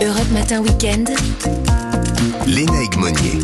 Europe Matin Weekend. Léna Monnier.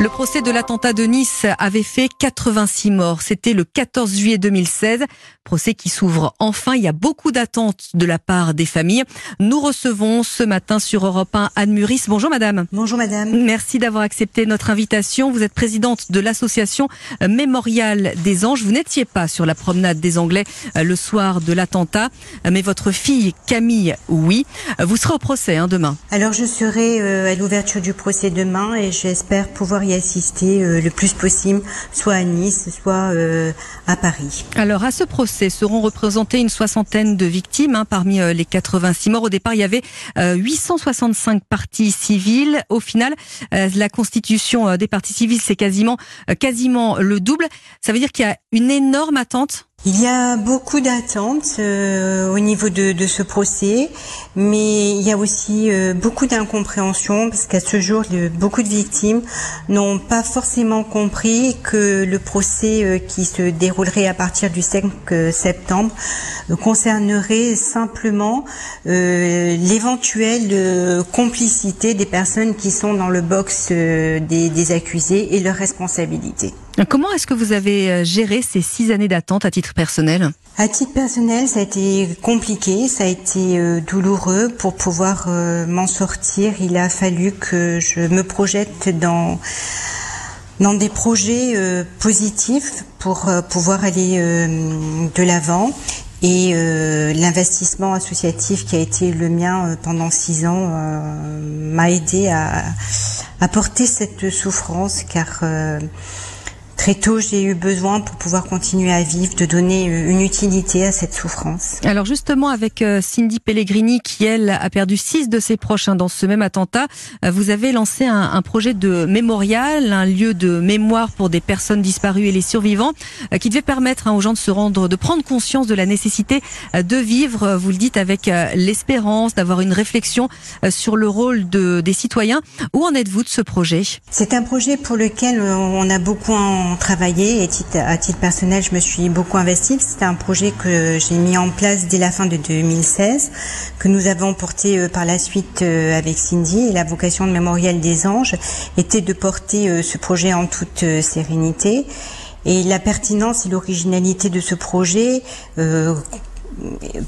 Le procès de l'attentat de Nice avait fait 86 morts. C'était le 14 juillet 2016. Procès qui s'ouvre enfin. Il y a beaucoup d'attentes de la part des familles. Nous recevons ce matin sur Europe 1 Anne Muris. Bonjour madame. Bonjour madame. Merci d'avoir accepté notre invitation. Vous êtes présidente de l'association Mémorial des Anges. Vous n'étiez pas sur la promenade des Anglais euh, le soir de l'attentat, mais votre fille Camille, oui. Vous serez au procès hein, demain. Alors je serai euh, à l'ouverture du procès demain et j'espère pouvoir y assister euh, le plus possible, soit à Nice, soit euh, à Paris. Alors à ce procès seront représentées une soixantaine de victimes hein, parmi euh, les 86 morts. Au départ, il y avait 865 parties civiles. Au final, la constitution des parties civiles, c'est quasiment, quasiment le double. Ça veut dire qu'il y a une énorme attente il y a beaucoup d'attentes euh, au niveau de, ce procès, mais il y a aussi euh, beaucoup d'incompréhension parce qu'à ce jour, beaucoup de victimes n'ont pas forcément compris que le procès euh, qui se déroulerait à partir du 5 septembre concernerait simplement l'éventuelle complicité des personnes qui sont dans le box des, des accusés et leur responsabilité. Comment est-ce que vous avez euh, géré ces six années d'attente à titre personnel? À titre personnel, ça a été compliqué, ça a été euh, douloureux. Pour pouvoir euh, m'en sortir, il a fallu que je me projette dans des projets positifs pour pouvoir aller de l'avant. Et l'investissement associatif qui a été le mien pendant six ans m'a aidé à, à, porter cette souffrance car Très tôt, j'ai eu besoin pour pouvoir continuer à vivre, de donner euh, une utilité à cette souffrance. Alors justement, avec euh, Cindy Pellegrini, qui elle a perdu six de ses proches hein, dans ce même attentat, euh, vous avez lancé un, projet de mémorial, un lieu de mémoire pour des personnes disparues et les survivants, qui devait permettre hein, aux gens de se rendre, de prendre conscience de la nécessité de vivre. Vous le dites avec l'espérance, d'avoir une réflexion sur le rôle de, des citoyens. Où en êtes-vous de ce projet? C'est un projet pour lequel on a beaucoup en travaillé et à titre personnel, je me suis beaucoup investie. C'était un projet que j'ai mis en place dès la fin de 2016, que nous avons porté euh, par la suite euh, avec Cindy. Et la vocation de Mémorial des Anges était de porter euh, ce projet en toute sérénité. Et la pertinence et l'originalité de ce projet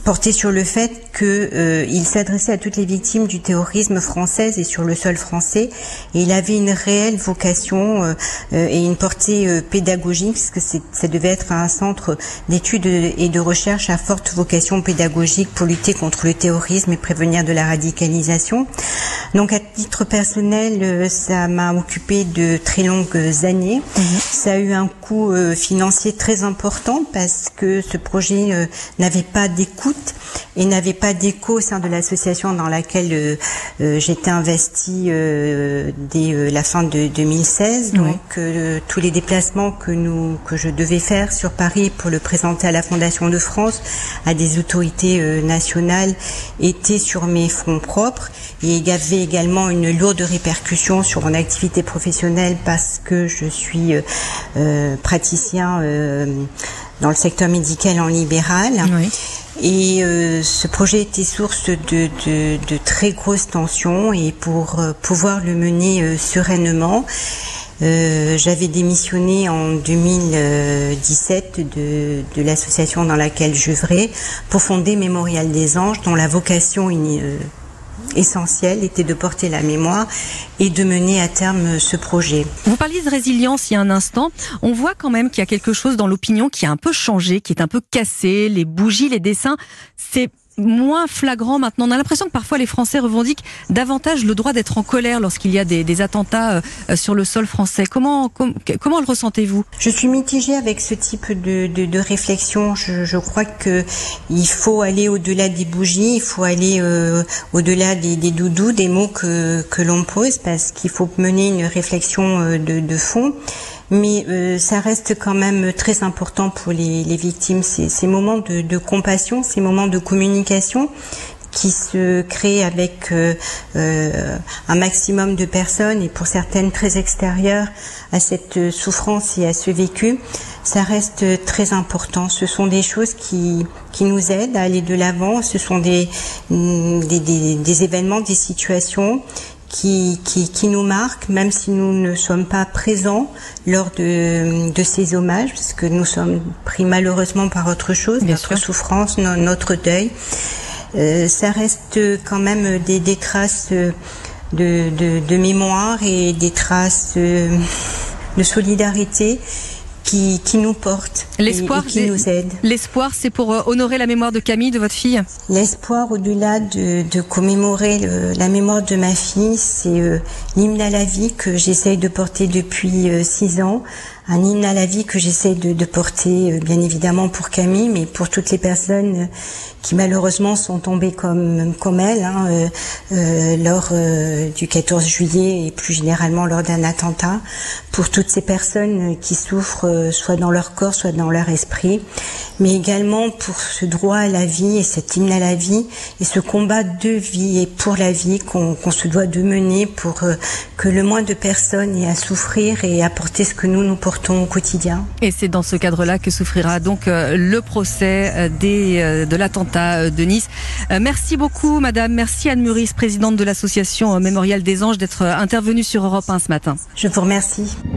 porté sur le fait qu'il euh, s'adressait à toutes les victimes du terrorisme français et sur le sol français et il avait une réelle vocation euh, euh, et une portée euh, pédagogique puisque ça devait être un centre d'études et de recherche à forte vocation pédagogique pour lutter contre le terrorisme et prévenir de la radicalisation. Donc à titre personnel, ça m'a occupé de très longues années. Mhm. Ça a eu un coût financier très important parce que ce projet n'avait pas d'écoute et n'avait pas d'écho au sein de l'association dans laquelle euh, euh, j'étais investie euh, dès la fin de 2016. Donc tous les déplacements que nous que je devais faire sur Paris pour le présenter à la Fondation de France, à des autorités nationales, étaient sur mes fonds propres et il y avait également une lourde répercussion sur mon activité professionnelle parce que je suis praticien dans le secteur médical en libéral. Et euh, ce projet était source de, de, de, très grosses tensions et pour euh, pouvoir le mener euh, sereinement, j'avais démissionné en 2017 de, de l'association dans laquelle j'œuvrais pour fonder Mémorial des Anges, dont la vocation essentiel était de porter la mémoire et de mener à terme ce projet. Vous parliez de résilience il y a un instant. On voit quand même qu'il y a quelque chose dans l'opinion qui a un peu changé, qui est un peu cassé. Les bougies, les dessins, c'est moins flagrant maintenant. On a l'impression que parfois les Français revendiquent davantage le droit d'être en colère lorsqu'il y a des, attentats euh, sur le sol français. Comment, comment le ressentez-vous? Je suis mitigée avec ce type de, de, réflexion. Je, crois que il faut aller au-delà des bougies, il faut aller euh, au-delà des, des, doudous, des mots que, que l'on pose, parce qu'il faut mener une réflexion euh, de, de fond mais euh, ça reste quand même très important pour les, les victimes. Ces, ces moments de, de, compassion, ces moments de communication qui se créent avec euh, euh, un maximum de personnes et pour certaines très extérieures à cette souffrance et à ce vécu, ça reste très important. Ce sont des choses qui, qui nous aident à aller de l'avant. Ce sont des, des, des, des événements, des situations qui, qui, qui, nous marquent, même si nous ne sommes pas présents lors de, de ces hommages, parce que nous sommes pris malheureusement par autre chose, Bien notre sûr. souffrance, no- notre deuil. Euh, ça reste quand même des, des traces de, de, de mémoire et des traces euh, de solidarité qui, qui nous portent et- L'espoir, qui nous aident. L'espoir, c'est pour euh, honorer la mémoire de Camille, de votre fille L'espoir, au-delà de, de commémorer le- la mémoire de ma fille, c'est euh, l'hymne à la vie que j'essaye de porter depuis euh, six ans. Un hymne à la vie que j'essaye de, de porter, euh, bien évidemment pour Camille, mais pour toutes les personnes euh, qui malheureusement sont tombées comme comme elle hein, euh, euh, lors du 14 juillet et plus généralement lors d'un attentat. Pour toutes ces personnes qui souffrent, soit dans leur corps, soit dans leur esprit, mais également pour ce droit à la vie et cet hymne à la vie et ce combat de vie et pour la vie qu'on se doit de mener pour que le moins de personnes aient à souffrir et apporter ce que nous nous portons quotidien. Et c'est dans ce cadre-là que souffrira donc euh, le procès euh, des, euh, de l'attentat de Nice. Merci beaucoup, madame. Merci Anne Muris, présidente de l'association Mémorial des Anges, d'être intervenue sur Europe 1 ce matin. Je vous remercie.